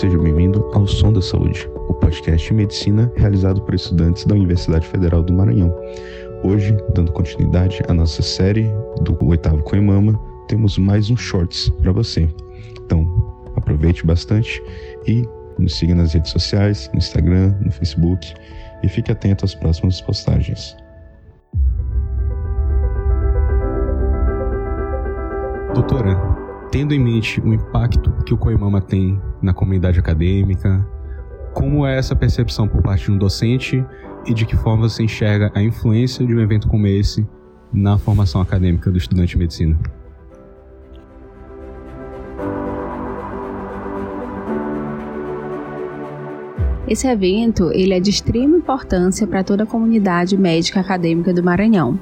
Seja bem-vindo ao Som da Saúde, o podcast de medicina realizado por estudantes da Universidade Federal do Maranhão. Hoje, dando continuidade à nossa série do oitavo Coimama, temos mais um shorts para você. Então, aproveite bastante e nos siga nas redes sociais, no Instagram, no Facebook e fique atento às próximas postagens. Doutora, tendo em mente o impacto que o Coimama tem na comunidade acadêmica, como é essa percepção por parte de um docente e de que forma você enxerga a influência de um evento como esse na formação acadêmica do estudante de medicina? Esse evento ele é de extrema importância para toda a comunidade médica acadêmica do Maranhão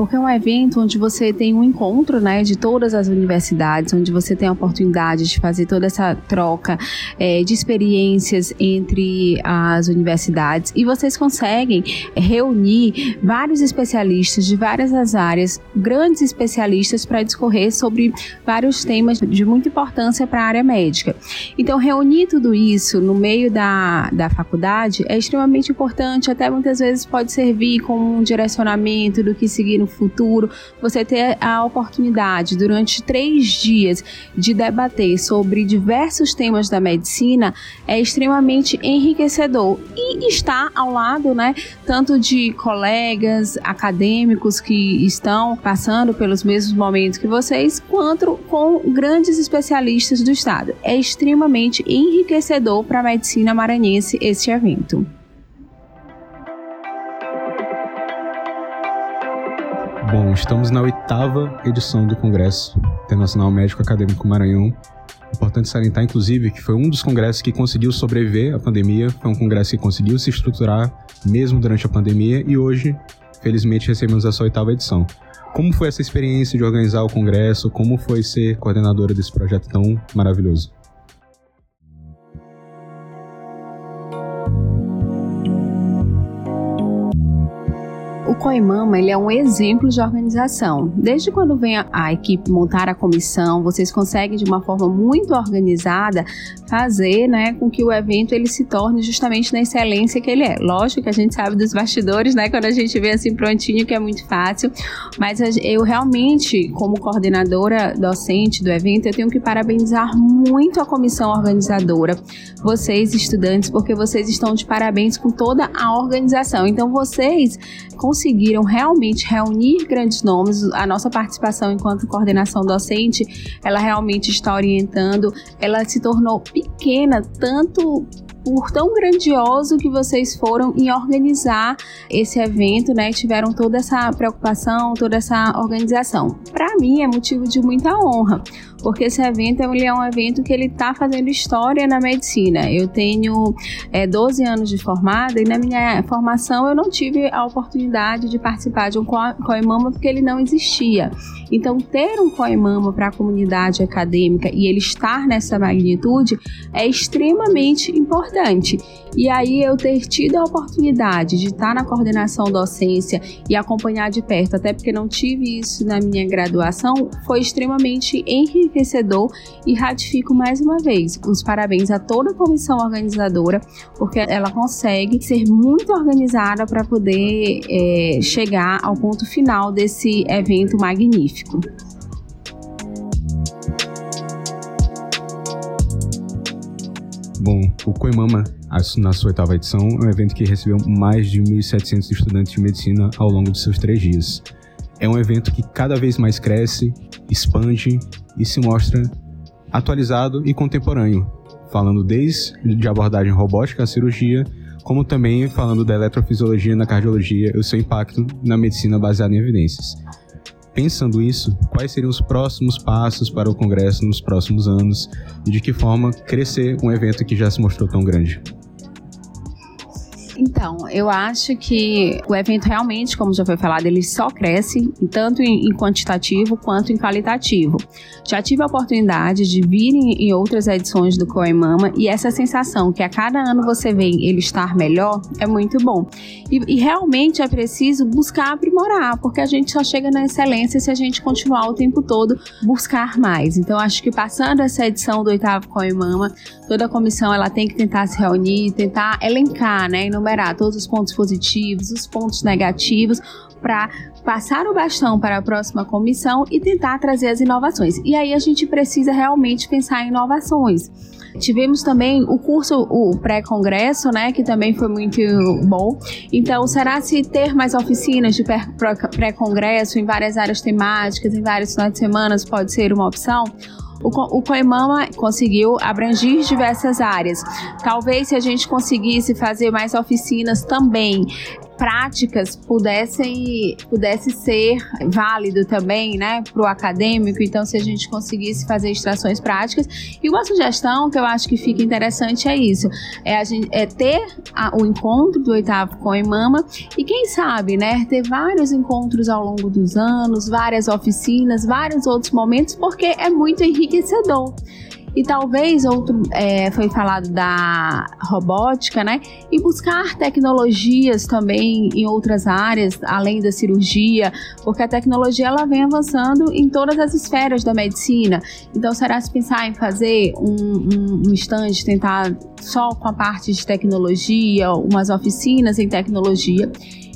porque é um evento onde você tem um encontro né, de todas as universidades, onde você tem a oportunidade de fazer toda essa troca é, de experiências entre as universidades e vocês conseguem reunir vários especialistas de várias as áreas, grandes especialistas para discorrer sobre vários temas de muita importância para a área médica. Então, reunir tudo isso no meio da, da faculdade é extremamente importante, até muitas vezes pode servir como um direcionamento do que seguir no futuro, você ter a oportunidade durante três dias de debater sobre diversos temas da medicina é extremamente enriquecedor e estar ao lado, né, tanto de colegas acadêmicos que estão passando pelos mesmos momentos que vocês, quanto com grandes especialistas do estado. É extremamente enriquecedor para a medicina maranhense este evento. Bom, estamos na oitava edição do Congresso Internacional Médico Acadêmico Maranhão. Importante salientar, inclusive, que foi um dos congressos que conseguiu sobreviver à pandemia, foi um congresso que conseguiu se estruturar mesmo durante a pandemia e hoje, felizmente, recebemos essa oitava edição. Como foi essa experiência de organizar o congresso? Como foi ser coordenadora desse projeto tão maravilhoso? Coimama ele é um exemplo de organização. Desde quando vem a, a, equipe montar a comissão, vocês conseguem de uma forma muito organizada fazer, né, com que o evento ele se torne justamente na excelência que ele é. Lógico que a gente sabe dos bastidores, né, quando a gente vê assim prontinho que é muito fácil, mas eu realmente, como coordenadora docente do evento, eu tenho que parabenizar muito a comissão organizadora, vocês estudantes, porque vocês estão de parabéns com toda a organização. Então vocês conseguiram realmente reunir grandes nomes. A nossa participação enquanto coordenação docente, ela realmente está orientando, ela se tornou pequena tanto por tão grandioso que vocês foram em organizar esse evento, né? Tiveram toda essa preocupação, toda essa organização. Para mim é motivo de muita honra, porque esse evento ele é um evento que ele está fazendo história na medicina. Eu tenho é, 12 anos de formada e na minha formação eu não tive a oportunidade de participar de um COEMAMA porque ele não existia. Então, ter um COEMAMA para a comunidade acadêmica e ele estar nessa magnitude é extremamente importante. E aí, eu ter tido a oportunidade de estar na coordenação docência e acompanhar de perto, até porque não tive isso na minha graduação, foi extremamente enriquecedor enriquecedor e ratifico mais uma vez os parabéns a toda a comissão organizadora, porque ela consegue ser muito organizada para poder é, chegar ao ponto final desse evento magnífico. Bom, o Coimama, na sua oitava edição, é um evento que recebeu mais de 1.700 estudantes de medicina ao longo de seus três dias. É um evento que cada vez mais cresce, expande e se mostra atualizado e contemporâneo, falando desde a abordagem robótica à cirurgia, como também falando da eletrofisiologia na cardiologia e o seu impacto na medicina baseada em evidências. Pensando isso, quais seriam os próximos passos para o Congresso nos próximos anos e de que forma crescer um evento que já se mostrou tão grande? Então, eu acho que o evento realmente, como já foi falado, ele só cresce tanto em quantitativo quanto em qualitativo. Já tive a oportunidade de vir em outras edições do Coemama e essa sensação que a cada ano você vê ele estar melhor é muito bom. E, e realmente é preciso buscar aprimorar, porque a gente só chega na excelência se a gente continuar o tempo todo buscar mais. Então, acho que passando essa edição do oitavo Coemama, toda a comissão ela tem que tentar se reunir, tentar elencar, né, enumerar todos os pontos positivos, os pontos negativos, para passar o bastão para a próxima comissão e tentar trazer as inovações. E aí a gente precisa realmente pensar em inovações. Tivemos também o curso, o pré-congresso, né, que também foi muito bom. Então, será se ter mais oficinas de pré-congresso em várias áreas temáticas, em vários finais de semana, pode ser uma opção? O, Coemama conseguiu abranger diversas áreas. Talvez se a gente conseguisse fazer mais oficinas também práticas pudessem pudesse ser válido também, né, para o acadêmico. Então, se a gente conseguisse fazer extrações práticas e uma sugestão que eu acho que fica interessante é isso, é, a gente, é ter a, o encontro do oitavo com a Mama e quem sabe, né, ter vários encontros ao longo dos anos, várias oficinas, vários outros momentos, porque é muito enriquecedor. E talvez outro é, foi falado da robótica, né? E buscar tecnologias também em outras áreas, além da cirurgia, porque a tecnologia ela vem avançando em todas as esferas da medicina. Então, será se pensar em fazer um, um, um stand, tentar só com a parte de tecnologia, umas oficinas em tecnologia?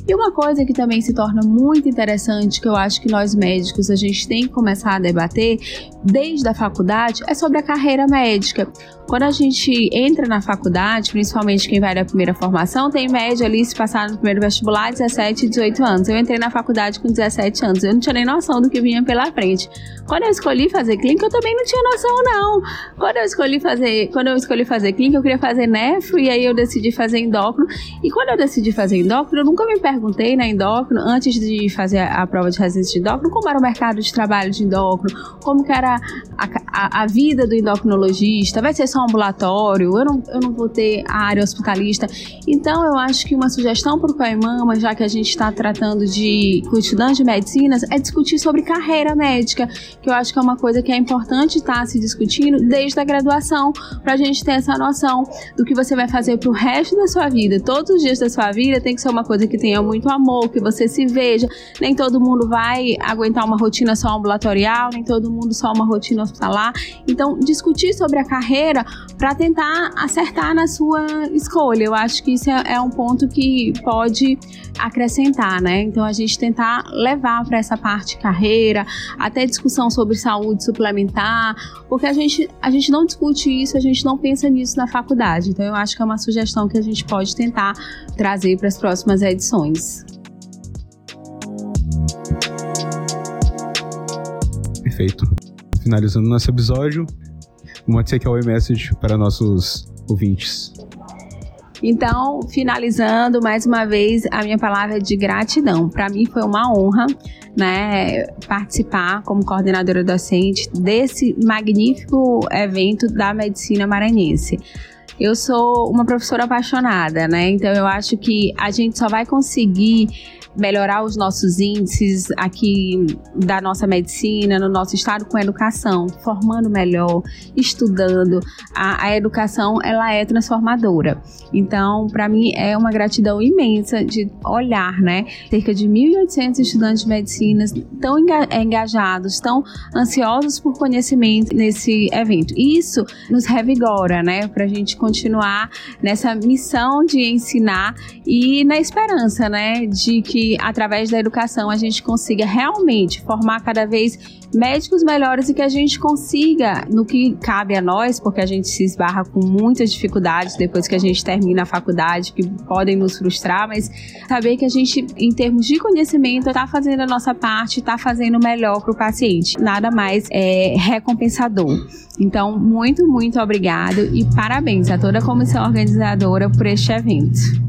E uma coisa que também se torna muito interessante, que eu acho que nós médicos a gente tem que começar a debater desde a faculdade, é sobre a carreira médica. Quando a gente entra na faculdade, principalmente quem vai da primeira formação, tem média ali se passar no primeiro vestibular 17 e 18 anos. Eu entrei na faculdade com 17 anos, eu não tinha nem noção do que vinha pela frente. Quando eu escolhi fazer clínica, eu também não tinha noção não. Quando eu escolhi fazer, quando eu escolhi fazer clínica, eu queria fazer nefro e aí eu decidi fazer endócrino. E quando eu decidi fazer endócrino, eu nunca me perguntei na endócrino antes de fazer a prova de residência de endócrino, como era o mercado de trabalho de endócrino, como que era a, a, a vida do endocrinologista, vai ser só ambulatório, eu não, eu não vou ter a área hospitalista. Então, eu acho que uma sugestão para o Caimama, já que a gente está tratando de estudantes de medicinas, é discutir sobre carreira médica, que eu acho que é uma coisa que é importante estar tá se discutindo desde a graduação, para a gente ter essa noção do que você vai fazer para o resto da sua vida. Todos os dias da sua vida tem que ser uma coisa que tenha muito amor, que você se veja. Nem todo mundo vai aguentar uma rotina só ambulatorial, nem todo mundo só uma rotina hospitalar. Então, discutir sobre a carreira para tentar acertar na sua escolha. Eu acho que isso é, é um ponto que pode acrescentar, né? Então a gente tentar levar para essa parte carreira, até discussão sobre saúde suplementar, porque a gente, a gente não discute isso, a gente não pensa nisso na faculdade. Então eu acho que é uma sugestão que a gente pode tentar trazer para as próximas edições. Perfeito. Finalizando nosso episódio, O message para nossos ouvintes. Então, finalizando mais uma vez a minha palavra de gratidão. Para mim foi uma honra, né, participar como coordenadora docente desse magnífico evento da medicina maranhense. Eu sou uma professora apaixonada, né? Então eu acho que a gente só vai conseguir melhorar os nossos índices aqui da nossa medicina, no nosso estado com educação, formando melhor, estudando. A, a educação ela é transformadora. Então, para mim é uma gratidão imensa de olhar, né? Cerca de 1.800 estudantes de medicina tão engajados, tão ansiosos por conhecimento nesse evento. Isso nos revigora, né? Para a gente continuar nessa missão de ensinar e na esperança, né? De que através da educação a gente consiga realmente formar cada vez médicos melhores e que a gente consiga, no que cabe a nós, porque a gente se esbarra com muitas dificuldades depois que a gente termina a faculdade, que podem nos frustrar, mas saber que a gente, em termos de conhecimento, está fazendo a nossa parte, está fazendo melhor para o paciente. Nada mais é recompensador. Então, muito, muito obrigado e parabéns a toda a comissão organizadora por este evento.